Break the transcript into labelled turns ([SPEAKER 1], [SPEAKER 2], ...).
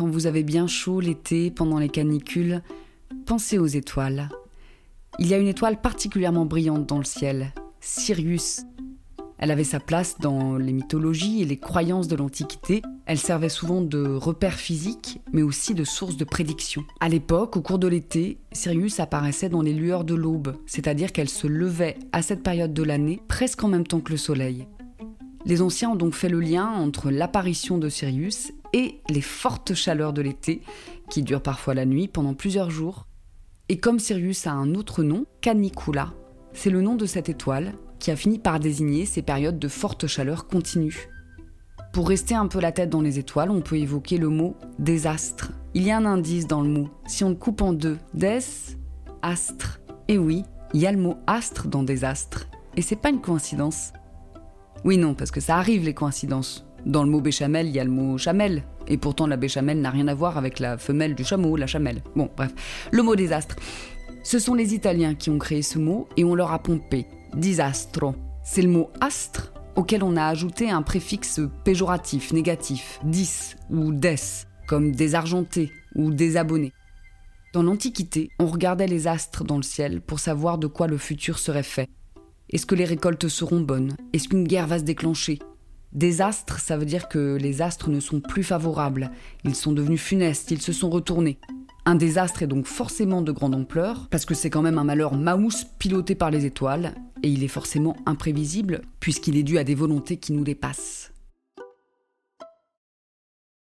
[SPEAKER 1] quand vous avez bien chaud l'été pendant les canicules, pensez aux étoiles. Il y a une étoile particulièrement brillante dans le ciel, Sirius. Elle avait sa place dans les mythologies et les croyances de l'Antiquité. Elle servait souvent de repère physique, mais aussi de source de prédiction. À l'époque, au cours de l'été, Sirius apparaissait dans les lueurs de l'aube, c'est-à-dire qu'elle se levait à cette période de l'année presque en même temps que le Soleil. Les anciens ont donc fait le lien entre l'apparition de Sirius et les fortes chaleurs de l'été, qui durent parfois la nuit pendant plusieurs jours. Et comme Sirius a un autre nom, Canicula, c'est le nom de cette étoile qui a fini par désigner ces périodes de forte chaleur continue. Pour rester un peu la tête dans les étoiles, on peut évoquer le mot désastre. Il y a un indice dans le mot. Si on le coupe en deux, des, astre. Et oui, il y a le mot astre dans désastre. Et c'est pas une coïncidence. Oui, non, parce que ça arrive les coïncidences. Dans le mot béchamel, il y a le mot chamelle. Et pourtant, la béchamel n'a rien à voir avec la femelle du chameau, la chamelle. Bon, bref. Le mot désastre. Ce sont les Italiens qui ont créé ce mot et on leur a pompé. Disastro. C'est le mot astre auquel on a ajouté un préfixe péjoratif, négatif, dis ou des, comme désargenté ou désabonné. Dans l'Antiquité, on regardait les astres dans le ciel pour savoir de quoi le futur serait fait. Est-ce que les récoltes seront bonnes? Est-ce qu'une guerre va se déclencher? Désastre, ça veut dire que les astres ne sont plus favorables, ils sont devenus funestes, ils se sont retournés. Un désastre est donc forcément de grande ampleur, parce que c'est quand même un malheur maousse piloté par les étoiles, et il est forcément imprévisible, puisqu'il est dû à des volontés qui nous dépassent.